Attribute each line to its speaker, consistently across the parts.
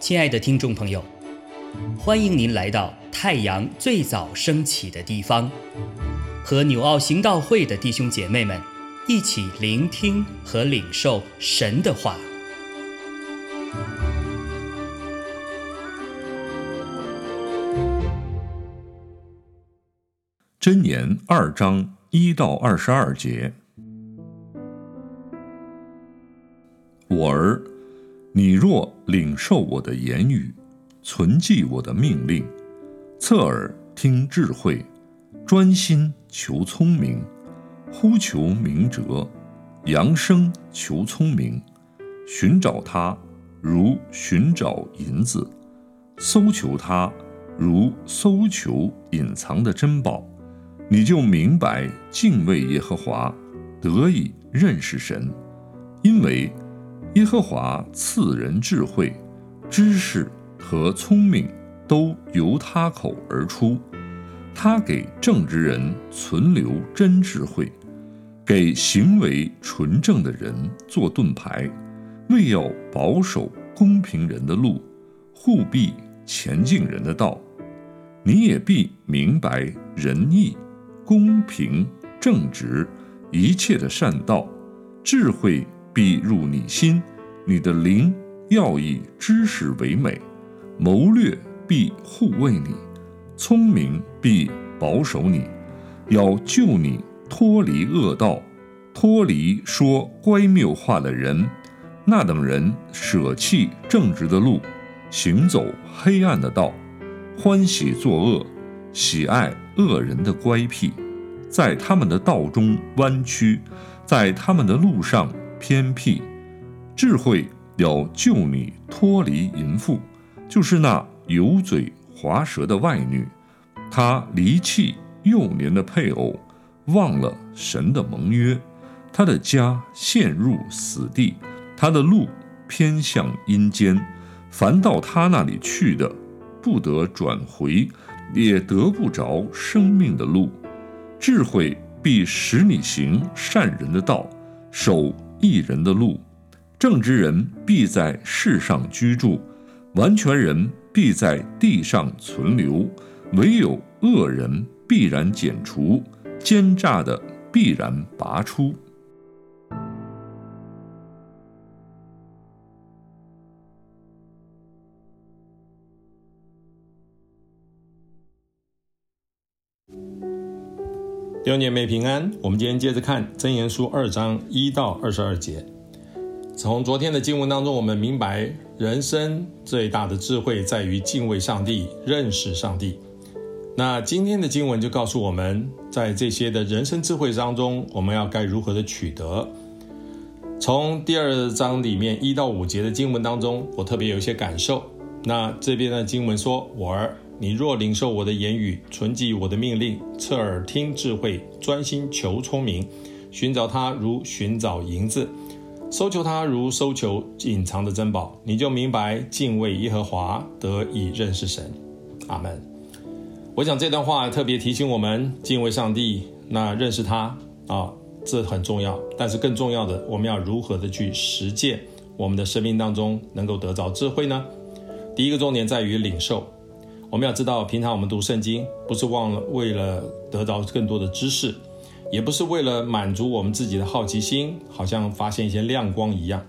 Speaker 1: 亲爱的听众朋友，欢迎您来到太阳最早升起的地方，和纽奥行道会的弟兄姐妹们一起聆听和领受神的话。
Speaker 2: 箴言二章一到二十二节，我儿。你若领受我的言语，存记我的命令，侧耳听智慧，专心求聪明，呼求明哲，扬声求聪明，寻找他如寻找银子，搜求他如搜求隐藏的珍宝，你就明白敬畏耶和华，得以认识神，因为。耶和华赐人智慧、知识和聪明，都由他口而出。他给正直人存留真智慧，给行为纯正的人做盾牌，为要保守公平人的路，护庇前进人的道。你也必明白仁义、公平、正直一切的善道，智慧。必入你心，你的灵要以知识为美，谋略必护卫你，聪明必保守你，要救你脱离恶道，脱离说乖谬话的人。那等人舍弃正直的路，行走黑暗的道，欢喜作恶，喜爱恶人的乖僻，在他们的道中弯曲，在他们的路上。偏僻，智慧要救你脱离淫妇，就是那油嘴滑舌的外女。她离弃幼年的配偶，忘了神的盟约，她的家陷入死地，她的路偏向阴间。凡到她那里去的，不得转回，也得不着生命的路。智慧必使你行善人的道，守。一人的路，正直人必在世上居住，完全人必在地上存留，唯有恶人必然剪除，奸诈的必然拔出。
Speaker 3: 六年妹平安，我们今天接着看真言书二章一到二十二节。从昨天的经文当中，我们明白人生最大的智慧在于敬畏上帝、认识上帝。那今天的经文就告诉我们，在这些的人生智慧当中，我们要该如何的取得。从第二章里面一到五节的经文当中，我特别有一些感受。那这边的经文说：“我儿。”你若领受我的言语，存记我的命令，侧耳听智慧，专心求聪明，寻找它如寻找银子，搜求它如搜求隐藏的珍宝，你就明白敬畏耶和华，得以认识神。阿门。我想这段话特别提醒我们敬畏上帝，那认识他啊，这很重要。但是更重要的，我们要如何的去实践，我们的生命当中能够得着智慧呢？第一个重点在于领受。我们要知道，平常我们读圣经，不是忘了为了得到更多的知识，也不是为了满足我们自己的好奇心，好像发现一些亮光一样。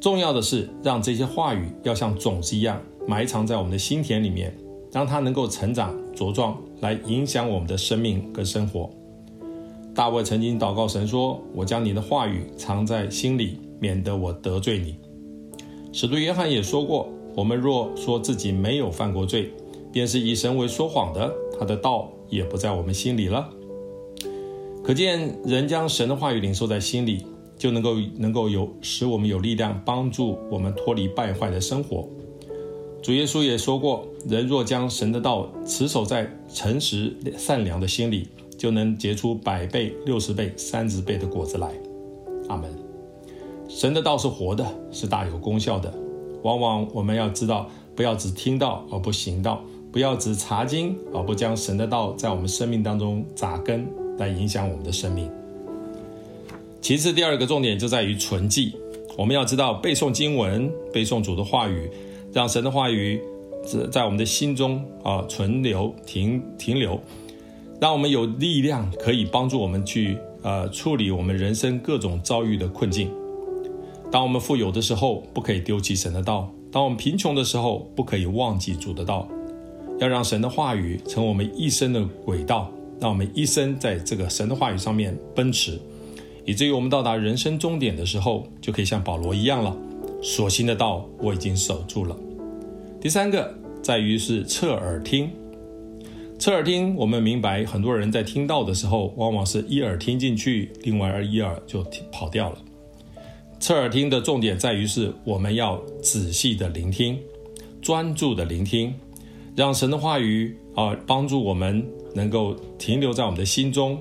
Speaker 3: 重要的是，让这些话语要像种子一样埋藏在我们的心田里面，让它能够成长茁壮，来影响我们的生命跟生活。大卫曾经祷告神说：“我将你的话语藏在心里，免得我得罪你。”使徒约翰也说过。我们若说自己没有犯过罪，便是以神为说谎的，他的道也不在我们心里了。可见，人将神的话语领受在心里，就能够能够有使我们有力量帮助我们脱离败坏的生活。主耶稣也说过，人若将神的道持守在诚实善良的心里，就能结出百倍、六十倍、三十倍的果子来。阿门。神的道是活的，是大有功效的。往往我们要知道，不要只听到而不行道，不要只查经而不将神的道在我们生命当中扎根，来影响我们的生命。其次，第二个重点就在于存记。我们要知道背诵经文、背诵主的话语，让神的话语在在我们的心中啊存留、停停留，让我们有力量可以帮助我们去呃处理我们人生各种遭遇的困境。当我们富有的时候，不可以丢弃神的道；当我们贫穷的时候，不可以忘记主的道。要让神的话语成我们一生的轨道，让我们一生在这个神的话语上面奔驰。以至于我们到达人生终点的时候，就可以像保罗一样了。所行的道我已经守住了。第三个在于是侧耳听。侧耳听，我们明白很多人在听到的时候，往往是一耳听进去，另外一耳就跑掉了。侧耳听的重点在于是我们要仔细的聆听，专注的聆听，让神的话语啊帮助我们能够停留在我们的心中，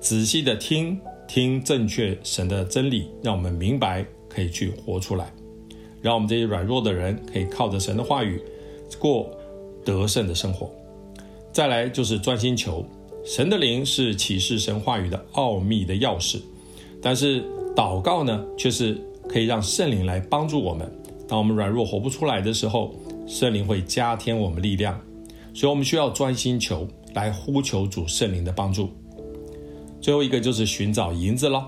Speaker 3: 仔细的听。听正确神的真理，让我们明白，可以去活出来，让我们这些软弱的人可以靠着神的话语过得胜的生活。再来就是专心求神的灵是启示神话语的奥秘的钥匙，但是祷告呢，却是可以让圣灵来帮助我们。当我们软弱活不出来的时候，圣灵会加添我们力量，所以我们需要专心求，来呼求主圣灵的帮助。最后一个就是寻找银子了。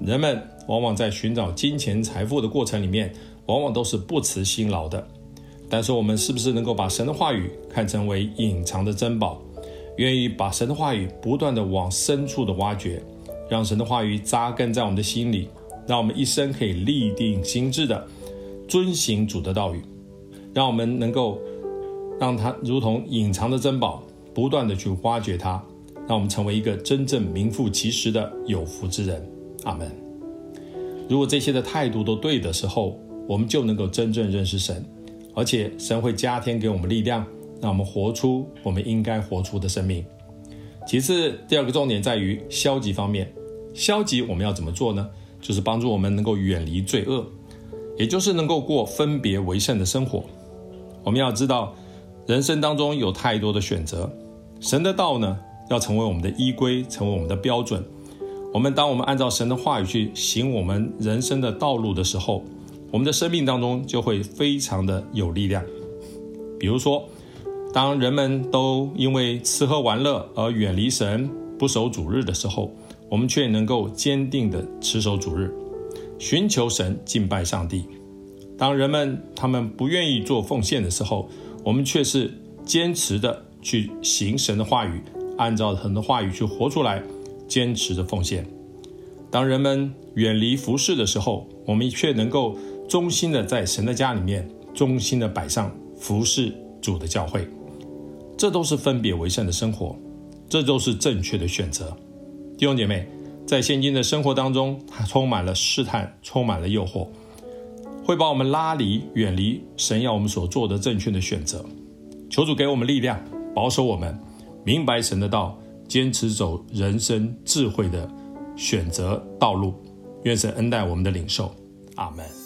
Speaker 3: 人们往往在寻找金钱财富的过程里面，往往都是不辞辛劳的。但是我们是不是能够把神的话语看成为隐藏的珍宝，愿意把神的话语不断的往深处的挖掘，让神的话语扎根在我们的心里，让我们一生可以立定心智的遵行主的道语，让我们能够让它如同隐藏的珍宝，不断的去挖掘它。让我们成为一个真正名副其实的有福之人，阿门。如果这些的态度都对的时候，我们就能够真正认识神，而且神会加添给我们力量，让我们活出我们应该活出的生命。其次，第二个重点在于消极方面。消极我们要怎么做呢？就是帮助我们能够远离罪恶，也就是能够过分别为圣的生活。我们要知道，人生当中有太多的选择，神的道呢？要成为我们的依归，成为我们的标准。我们当我们按照神的话语去行我们人生的道路的时候，我们的生命当中就会非常的有力量。比如说，当人们都因为吃喝玩乐而远离神、不守主日的时候，我们却能够坚定的持守主日，寻求神、敬拜上帝。当人们他们不愿意做奉献的时候，我们却是坚持的去行神的话语。按照神的话语去活出来，坚持着奉献。当人们远离服饰的时候，我们却能够忠心的在神的家里面，忠心的摆上服侍主的教会。这都是分别为圣的生活，这都是正确的选择。弟兄姐妹，在现今的生活当中，它充满了试探，充满了诱惑，会把我们拉离、远离神要我们所做的正确的选择。求主给我们力量，保守我们。明白神的道，坚持走人生智慧的选择道路。愿神恩待我们的领受，阿门。